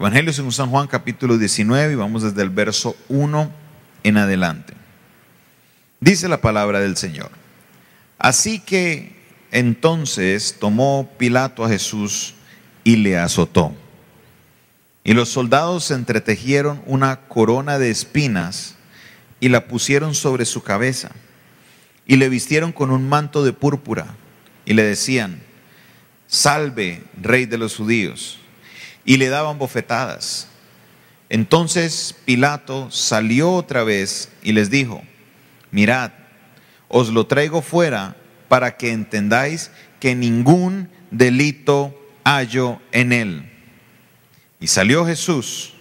Evangelio según San Juan capítulo 19 y vamos desde el verso 1 en adelante. Dice la palabra del Señor. Así que entonces tomó Pilato a Jesús y le azotó. Y los soldados entretejieron una corona de espinas y la pusieron sobre su cabeza y le vistieron con un manto de púrpura y le decían, salve, rey de los judíos, y le daban bofetadas. Entonces Pilato salió otra vez y les dijo, mirad, os lo traigo fuera para que entendáis que ningún delito hallo en él. Y salió Jesús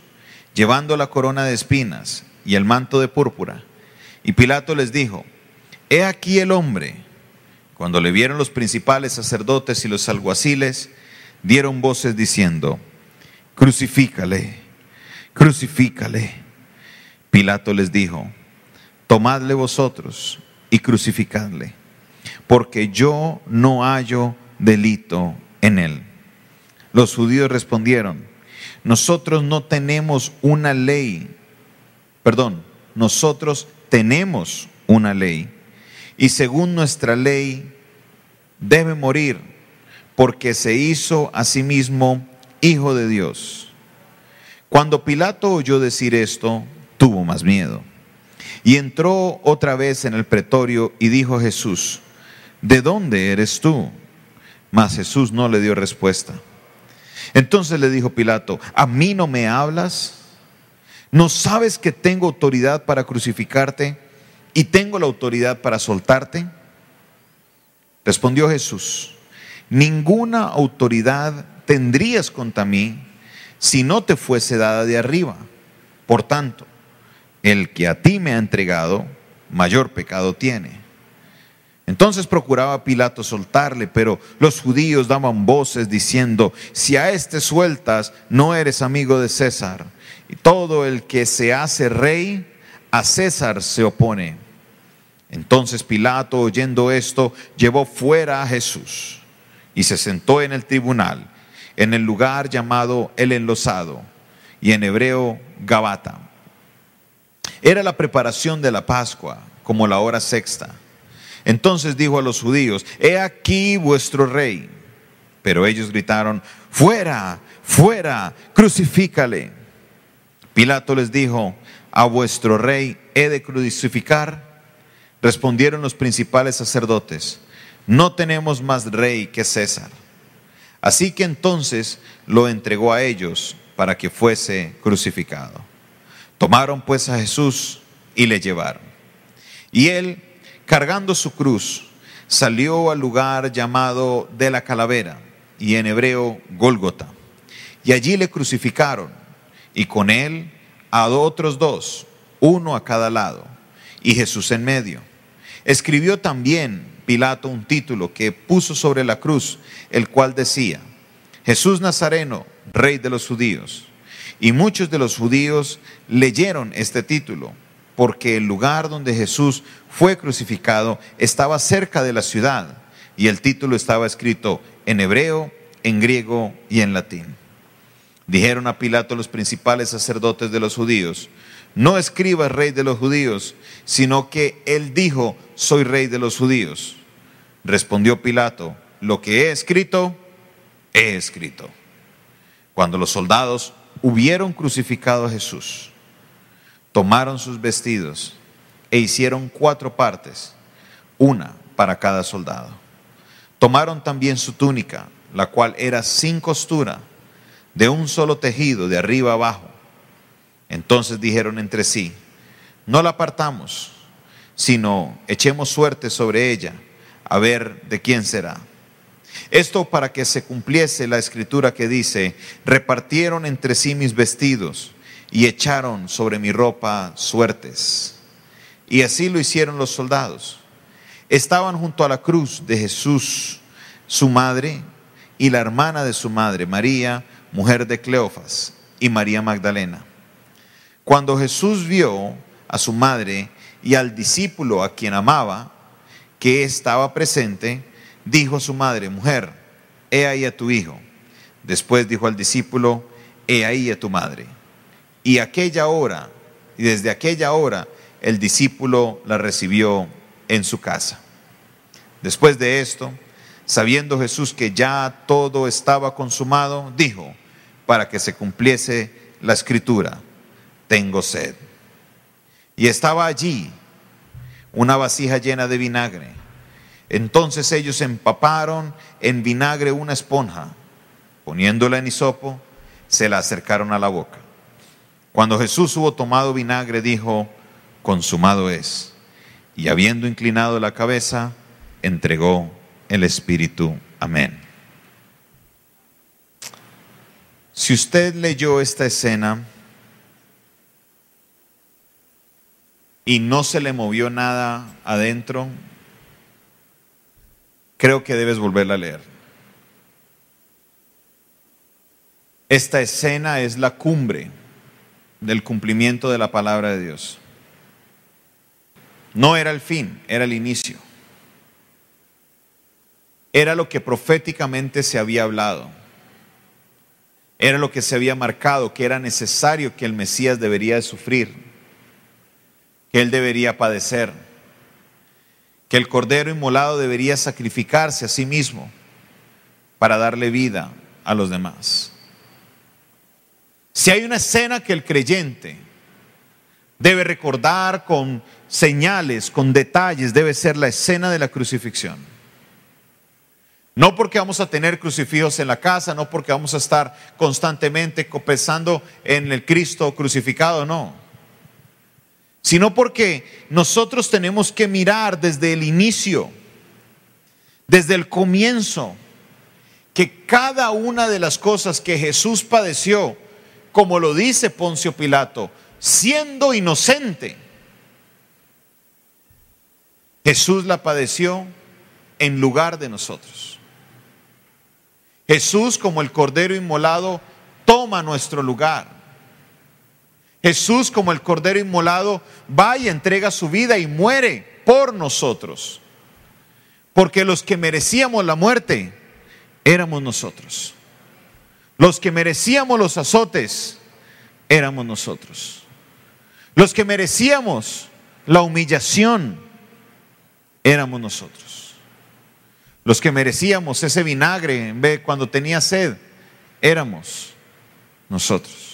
llevando la corona de espinas y el manto de púrpura. Y Pilato les dijo, he aquí el hombre. Cuando le vieron los principales sacerdotes y los alguaciles, dieron voces diciendo, crucifícale, crucifícale. Pilato les dijo, tomadle vosotros y crucificadle porque yo no hallo delito en él. Los judíos respondieron, nosotros no tenemos una ley, perdón, nosotros tenemos una ley, y según nuestra ley debe morir, porque se hizo a sí mismo hijo de Dios. Cuando Pilato oyó decir esto, tuvo más miedo. Y entró otra vez en el pretorio y dijo a Jesús, ¿de dónde eres tú? Mas Jesús no le dio respuesta. Entonces le dijo Pilato, ¿a mí no me hablas? ¿No sabes que tengo autoridad para crucificarte y tengo la autoridad para soltarte? Respondió Jesús, ninguna autoridad tendrías contra mí si no te fuese dada de arriba. Por tanto, el que a ti me ha entregado, mayor pecado tiene. Entonces procuraba Pilato soltarle, pero los judíos daban voces diciendo, si a este sueltas, no eres amigo de César. Y todo el que se hace rey, a César se opone. Entonces Pilato, oyendo esto, llevó fuera a Jesús y se sentó en el tribunal, en el lugar llamado el enlosado, y en hebreo Gabata. Era la preparación de la Pascua, como la hora sexta. Entonces dijo a los judíos, he aquí vuestro rey. Pero ellos gritaron, fuera, fuera, crucifícale. Pilato les dijo, a vuestro rey he de crucificar. Respondieron los principales sacerdotes, no tenemos más rey que César. Así que entonces lo entregó a ellos para que fuese crucificado. Tomaron pues a Jesús y le llevaron. Y él cargando su cruz, salió al lugar llamado de la calavera, y en hebreo Gólgota. Y allí le crucificaron, y con él a otros dos, uno a cada lado, y Jesús en medio. Escribió también Pilato un título que puso sobre la cruz, el cual decía, Jesús Nazareno, rey de los judíos. Y muchos de los judíos leyeron este título porque el lugar donde Jesús fue crucificado estaba cerca de la ciudad y el título estaba escrito en hebreo, en griego y en latín. Dijeron a Pilato los principales sacerdotes de los judíos, no escribas rey de los judíos, sino que él dijo, soy rey de los judíos. Respondió Pilato, lo que he escrito, he escrito. Cuando los soldados hubieron crucificado a Jesús, tomaron sus vestidos e hicieron cuatro partes, una para cada soldado. Tomaron también su túnica, la cual era sin costura, de un solo tejido, de arriba abajo. Entonces dijeron entre sí, no la apartamos, sino echemos suerte sobre ella, a ver de quién será. Esto para que se cumpliese la escritura que dice, repartieron entre sí mis vestidos y echaron sobre mi ropa suertes. Y así lo hicieron los soldados. Estaban junto a la cruz de Jesús, su madre y la hermana de su madre, María, mujer de Cleofas, y María Magdalena. Cuando Jesús vio a su madre y al discípulo a quien amaba, que estaba presente, dijo a su madre, mujer, he ahí a tu hijo. Después dijo al discípulo, he ahí a tu madre. Y aquella hora, y desde aquella hora, el discípulo la recibió en su casa. Después de esto, sabiendo Jesús que ya todo estaba consumado, dijo, para que se cumpliese la escritura, tengo sed. Y estaba allí una vasija llena de vinagre. Entonces ellos empaparon en vinagre una esponja, poniéndola en hisopo, se la acercaron a la boca. Cuando Jesús hubo tomado vinagre, dijo, consumado es. Y habiendo inclinado la cabeza, entregó el Espíritu. Amén. Si usted leyó esta escena y no se le movió nada adentro, creo que debes volverla a leer. Esta escena es la cumbre del cumplimiento de la palabra de Dios. No era el fin, era el inicio. Era lo que proféticamente se había hablado. Era lo que se había marcado, que era necesario que el Mesías debería de sufrir, que él debería padecer, que el cordero inmolado debería sacrificarse a sí mismo para darle vida a los demás. Si hay una escena que el creyente debe recordar con señales, con detalles, debe ser la escena de la crucifixión. No porque vamos a tener crucifijos en la casa, no porque vamos a estar constantemente pensando en el Cristo crucificado, no. Sino porque nosotros tenemos que mirar desde el inicio, desde el comienzo, que cada una de las cosas que Jesús padeció, como lo dice Poncio Pilato, siendo inocente, Jesús la padeció en lugar de nosotros. Jesús como el Cordero inmolado toma nuestro lugar. Jesús como el Cordero inmolado va y entrega su vida y muere por nosotros. Porque los que merecíamos la muerte éramos nosotros. Los que merecíamos los azotes éramos nosotros. Los que merecíamos la humillación éramos nosotros. Los que merecíamos ese vinagre en cuando tenía sed éramos nosotros.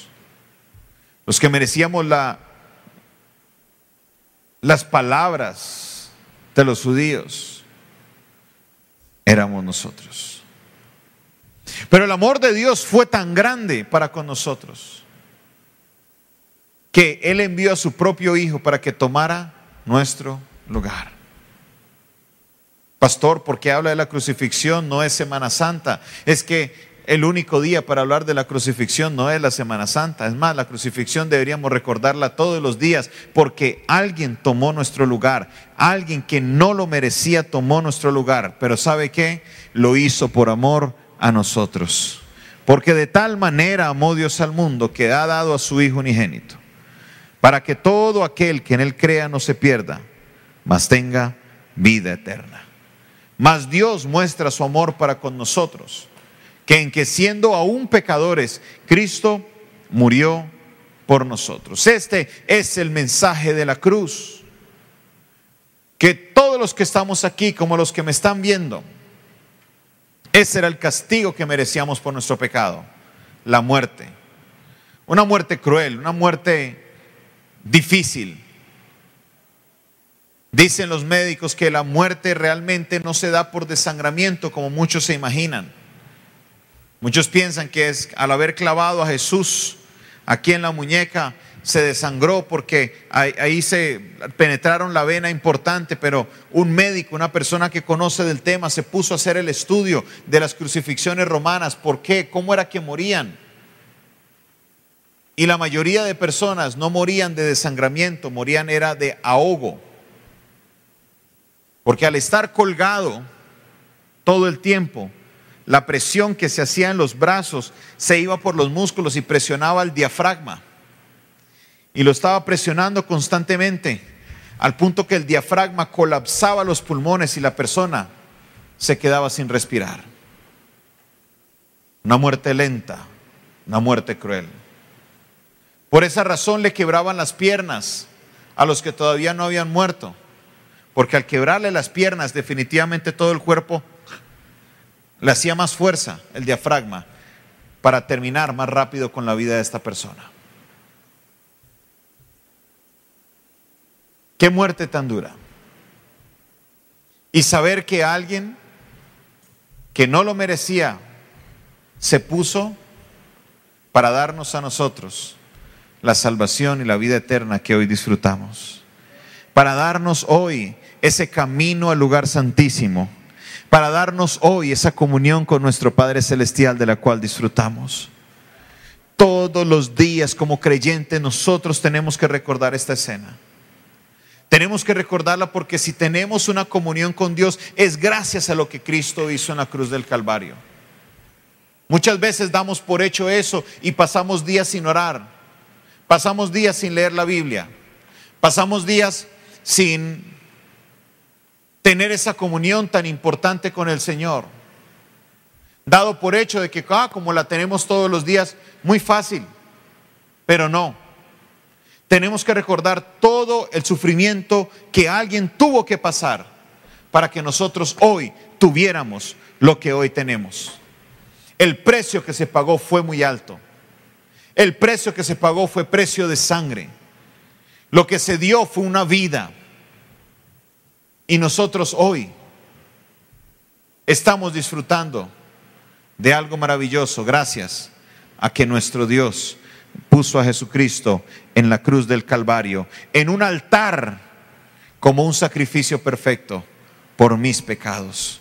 Los que merecíamos la, las palabras de los judíos éramos nosotros. Pero el amor de Dios fue tan grande para con nosotros que Él envió a su propio Hijo para que tomara nuestro lugar. Pastor, porque habla de la crucifixión? No es Semana Santa. Es que el único día para hablar de la crucifixión no es la Semana Santa. Es más, la crucifixión deberíamos recordarla todos los días porque alguien tomó nuestro lugar. Alguien que no lo merecía tomó nuestro lugar. Pero ¿sabe qué? Lo hizo por amor a nosotros. Porque de tal manera amó Dios al mundo que ha dado a su Hijo unigénito, para que todo aquel que en Él crea no se pierda, mas tenga vida eterna. Mas Dios muestra su amor para con nosotros, que en que siendo aún pecadores, Cristo murió por nosotros. Este es el mensaje de la cruz. Que todos los que estamos aquí, como los que me están viendo, ese era el castigo que merecíamos por nuestro pecado, la muerte. Una muerte cruel, una muerte difícil. Dicen los médicos que la muerte realmente no se da por desangramiento como muchos se imaginan. Muchos piensan que es al haber clavado a Jesús aquí en la muñeca, se desangró porque ahí, se penetraron la vena importante, pero un médico, una persona que conoce del tema, se puso a hacer el estudio de las crucifixiones romanas. ¿Por qué? ¿Cómo era que morían? Y la mayoría de personas no morían de desangramiento, morían era de ahogo. Porque al estar colgado todo el tiempo, la presión que se hacía en los brazos se iba por los músculos y presionaba el diafragma y lo estaba presionando constantemente, al punto que el diafragma colapsaba los pulmones y la persona se quedaba sin respirar. Una muerte lenta, una muerte cruel. Por esa razón le quebraban las piernas a los que todavía no habían muerto, porque al quebrarle las piernas definitivamente todo el cuerpo le hacía más fuerza, el diafragma, para terminar más rápido con la vida de esta persona. Qué muerte tan dura. Y saber que alguien que no lo merecía se puso para darnos a nosotros la salvación y la vida eterna que hoy disfrutamos. Para darnos hoy ese camino al lugar santísimo. Para darnos hoy esa comunión con nuestro Padre Celestial de la cual disfrutamos. Todos los días como creyentes nosotros tenemos que recordar esta escena. Tenemos que recordarla porque si tenemos una comunión con Dios es gracias a lo que Cristo hizo en la cruz del Calvario. Muchas veces damos por hecho eso y pasamos días sin orar, pasamos días sin leer la Biblia, pasamos días sin tener esa comunión tan importante con el Señor. Dado por hecho de que, ah, como la tenemos todos los días, muy fácil, pero no. Tenemos que recordar todo el sufrimiento que alguien tuvo que pasar para que nosotros hoy tuviéramos lo que hoy tenemos. El precio que se pagó fue muy alto. El precio que se pagó fue precio de sangre. Lo que se dio fue una vida. Y nosotros hoy estamos disfrutando de algo maravilloso gracias a que nuestro Dios puso a Jesucristo en la cruz del Calvario, en un altar como un sacrificio perfecto por mis pecados.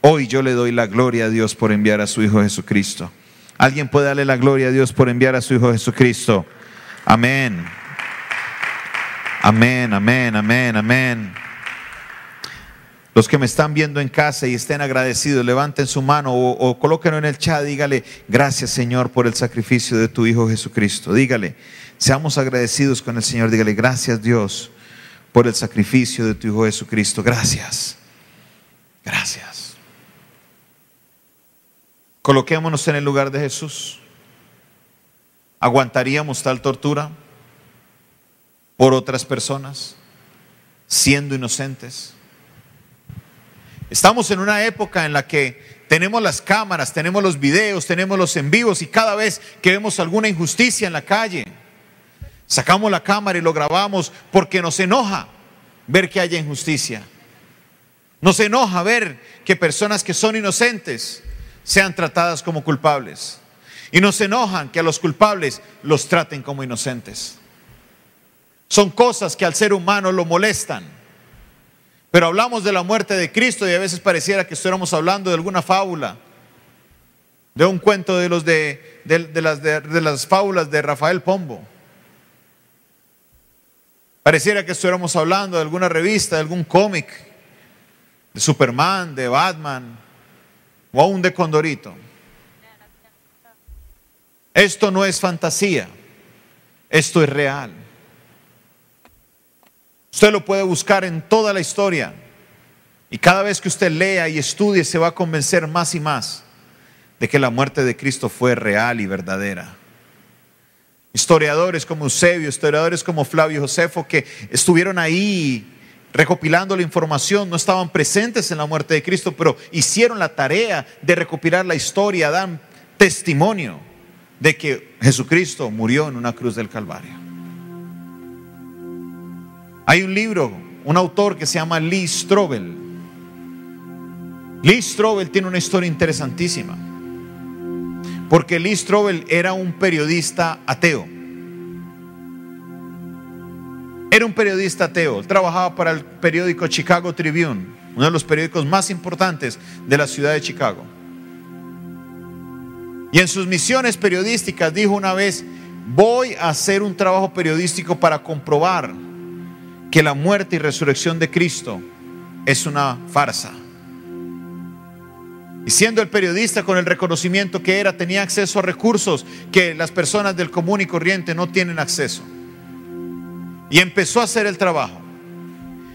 Hoy yo le doy la gloria a Dios por enviar a su Hijo Jesucristo. ¿Alguien puede darle la gloria a Dios por enviar a su Hijo Jesucristo? Amén. Amén, amén, amén, amén. Los que me están viendo en casa y estén agradecidos, levanten su mano o, colóquenlo en el chat. Dígale, gracias Señor por el sacrificio de tu Hijo Jesucristo. Dígale, seamos agradecidos con el Señor. Dígale, gracias Dios por el sacrificio de tu Hijo Jesucristo. Gracias. Gracias. Coloquémonos en el lugar de Jesús. ¿Aguantaríamos tal tortura por otras personas siendo inocentes? Estamos en una época en la que tenemos las cámaras, tenemos los videos, tenemos los en vivos y cada vez que vemos alguna injusticia en la calle, sacamos la cámara y lo grabamos porque nos enoja ver que haya injusticia. Nos enoja ver que personas que son inocentes sean tratadas como culpables. Y nos enojan que a los culpables los traten como inocentes. Son cosas que al ser humano lo molestan. Pero hablamos de la muerte de Cristo y a veces pareciera que estuviéramos hablando de alguna fábula, de un cuento de, los de, las, de las fábulas de Rafael Pombo. Pareciera que estuviéramos hablando de alguna revista, de algún cómic, de Superman, de Batman, o aún de Condorito. Esto no es fantasía, esto es real. Usted lo puede buscar en toda la historia y cada vez que usted lea y estudie se va a convencer más y más de que la muerte de Cristo fue real y verdadera. Historiadores como Eusebio, historiadores como Flavio Josefo, que estuvieron ahí recopilando la información, no estaban presentes en la muerte de Cristo, pero hicieron la tarea de recopilar la historia, dan testimonio de que Jesucristo murió en una cruz del Calvario. Hay un libro, un autor que se llama Lee Strobel. Lee Strobel tiene una historia interesantísima, porque Lee Strobel era un periodista ateo. Era un periodista ateo, trabajaba para el periódico Chicago Tribune, uno de los periódicos más importantes de la ciudad de Chicago. Y en sus misiones periodísticas dijo una vez, voy a hacer un trabajo periodístico para comprobar que la muerte y resurrección de Cristo es una farsa. Y siendo el periodista con el reconocimiento que era, tenía acceso a recursos que las personas del común y corriente no tienen acceso. Y empezó a hacer el trabajo.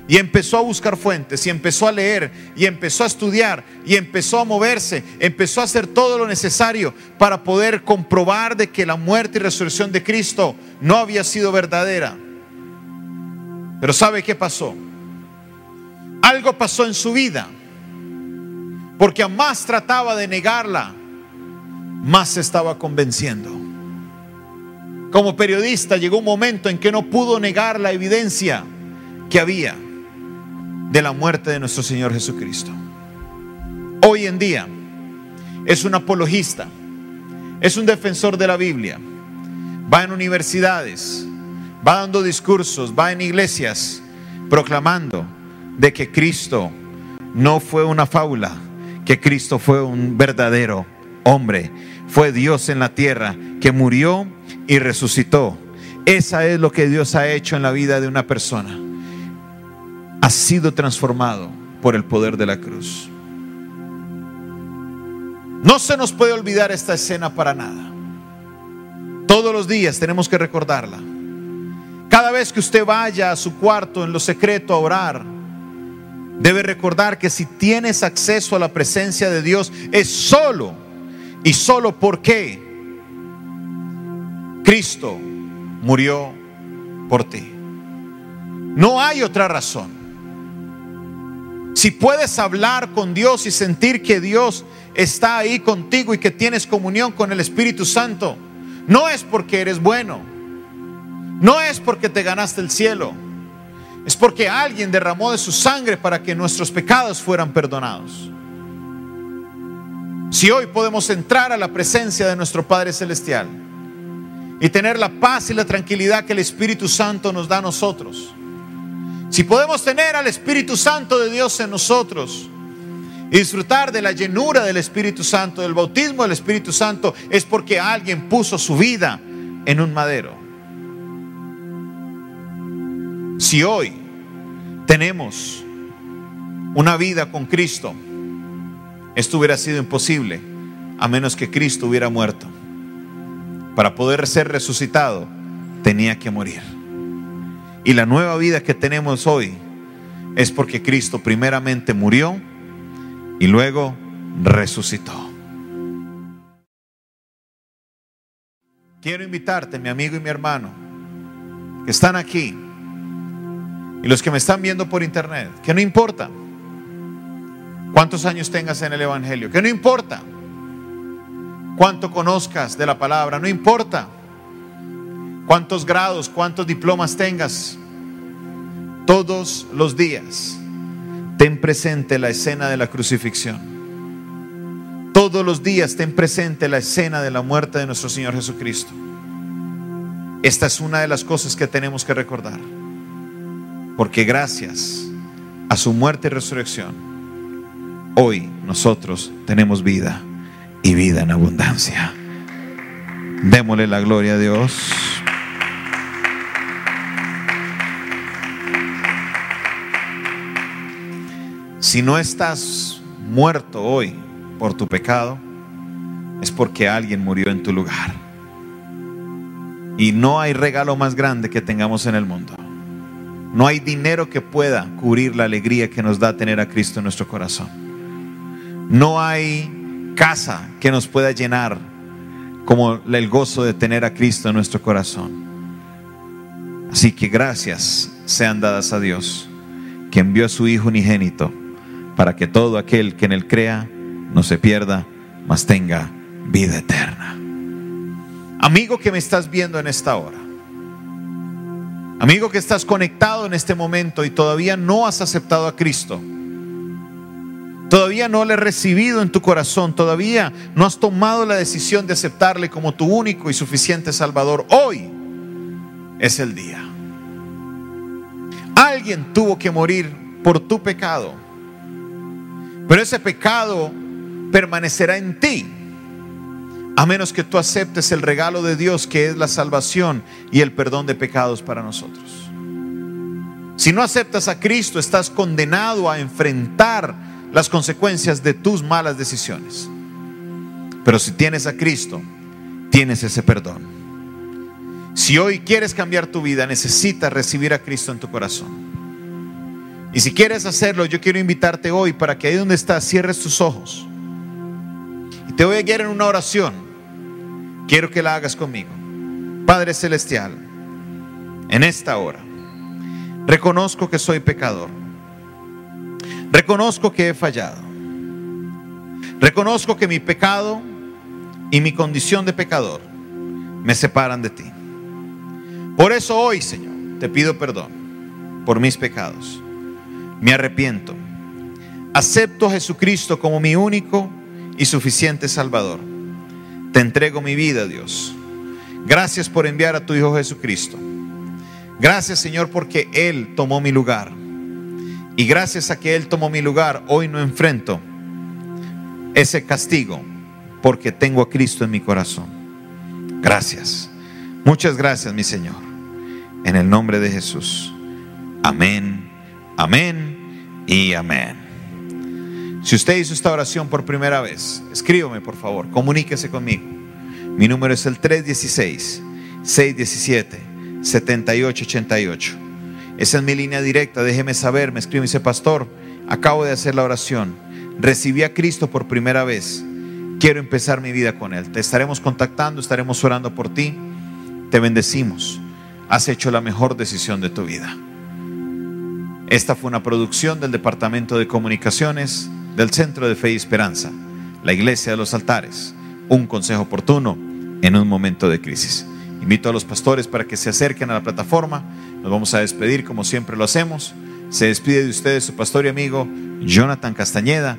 Y empezó a buscar fuentes, y empezó a leer, y empezó a estudiar, y empezó a moverse, empezó a hacer todo lo necesario para poder comprobar de que la muerte y resurrección de Cristo no había sido verdadera. Pero ¿sabe qué pasó? Algo pasó en su vida, porque a más trataba de negarla, más se estaba convenciendo. Como periodista llegó un momento en que no pudo negar la evidencia que había de la muerte de nuestro Señor Jesucristo. Hoy en día es un apologista, es un defensor de la Biblia, va en universidades, va dando discursos, va en iglesias proclamando de que Cristo no fue una fábula, que Cristo fue un verdadero hombre, fue Dios en la tierra que murió y resucitó. Esa es lo que Dios ha hecho en la vida de una persona. Ha sido transformado por el poder de la cruz. No se nos puede olvidar esta escena para nada. Todos los días tenemos que recordarla. Cada vez que usted vaya a su cuarto en lo secreto a orar, debe recordar que si tienes acceso a la presencia de Dios es solo y solo porque Cristo murió por ti. No hay otra razón. Si puedes hablar con Dios y sentir que Dios está ahí contigo y que tienes comunión con el Espíritu Santo, no es porque eres bueno no es porque te ganaste el cielo, es porque alguien derramó de su sangre para que nuestros pecados fueran perdonados. Si hoy podemos entrar a la presencia de nuestro Padre Celestial y tener la paz y la tranquilidad que el Espíritu Santo nos da a nosotros, si podemos tener al Espíritu Santo de Dios en nosotros y disfrutar de la llenura del Espíritu Santo, del bautismo del Espíritu Santo, es porque alguien puso su vida en un madero. Si hoy tenemos una vida con Cristo, esto hubiera sido imposible a menos que Cristo hubiera muerto. Para poder ser resucitado, tenía que morir. Y la nueva vida que tenemos hoy es porque Cristo primeramente murió y luego resucitó. Quiero invitarte, mi amigo y mi hermano, que están aquí y los que me están viendo por internet, que no importa cuántos años tengas en el Evangelio, que no importa cuánto conozcas de la palabra, no importa cuántos grados, cuántos diplomas tengas, todos los días ten presente la escena de la crucifixión. Todos los días ten presente la escena de la muerte de nuestro Señor Jesucristo. Esta es una de las cosas que tenemos que recordar. Porque gracias a su muerte y resurrección, hoy nosotros tenemos vida y vida en abundancia. Démosle la gloria a Dios. Si no estás muerto hoy por tu pecado, es porque alguien murió en tu lugar. Y no hay regalo más grande que tengamos en el mundo. No hay dinero que pueda cubrir la alegría que nos da tener a Cristo en nuestro corazón. No hay casa que nos pueda llenar como el gozo de tener a Cristo en nuestro corazón. Así que gracias sean dadas a Dios, que envió a su Hijo unigénito para que todo aquel que en él crea no se pierda, mas tenga vida eterna. Amigo que me estás viendo en esta hora, Amigo que estás conectado en este momento y todavía no has aceptado a Cristo. Todavía no le has recibido en tu corazón. Todavía no has tomado la decisión de aceptarle como tu único y suficiente Salvador. Hoy es el día. Alguien tuvo que morir por tu pecado. Pero ese pecado permanecerá en ti a menos que tú aceptes el regalo de Dios que es la salvación y el perdón de pecados para nosotros. Si no aceptas a Cristo, estás condenado a enfrentar las consecuencias de tus malas decisiones. Pero si tienes a Cristo, tienes ese perdón. Si hoy quieres cambiar tu vida, necesitas recibir a Cristo en tu corazón. Y si quieres hacerlo, yo quiero invitarte hoy para que ahí donde estás cierres tus ojos. Te voy a guiar en una oración. Quiero que la hagas conmigo. Padre Celestial, en esta hora, reconozco que soy pecador. Reconozco que he fallado. Reconozco que mi pecado y mi condición de pecador me separan de ti. Por eso hoy, Señor, te pido perdón por mis pecados. Me arrepiento. Acepto a Jesucristo como mi único y suficiente Salvador. Te entrego mi vida, Dios. Gracias por enviar a tu Hijo Jesucristo. Gracias, Señor, porque Él tomó mi lugar. Y gracias a que Él tomó mi lugar, hoy no enfrento ese castigo porque tengo a Cristo en mi corazón. Gracias. Muchas gracias, mi Señor. En el nombre de Jesús. Amén, amén y amén. Si usted hizo esta oración por primera vez, escríbame por favor, comuníquese conmigo. Mi número es el 316-617-7888. Esa es mi línea directa, déjeme saber, me escribe y dice, pastor, acabo de hacer la oración, recibí a Cristo por primera vez, quiero empezar mi vida con Él. Te estaremos contactando, estaremos orando por ti, te bendecimos, has hecho la mejor decisión de tu vida. Esta fue una producción del Departamento de Comunicaciones del Centro de Fe y Esperanza, la Iglesia de los Altares, un consejo oportuno en un momento de crisis. Invito a los pastores para que se acerquen a la plataforma. Nos vamos a despedir como siempre lo hacemos. Se despide de ustedes su pastor y amigo Jonathan Castañeda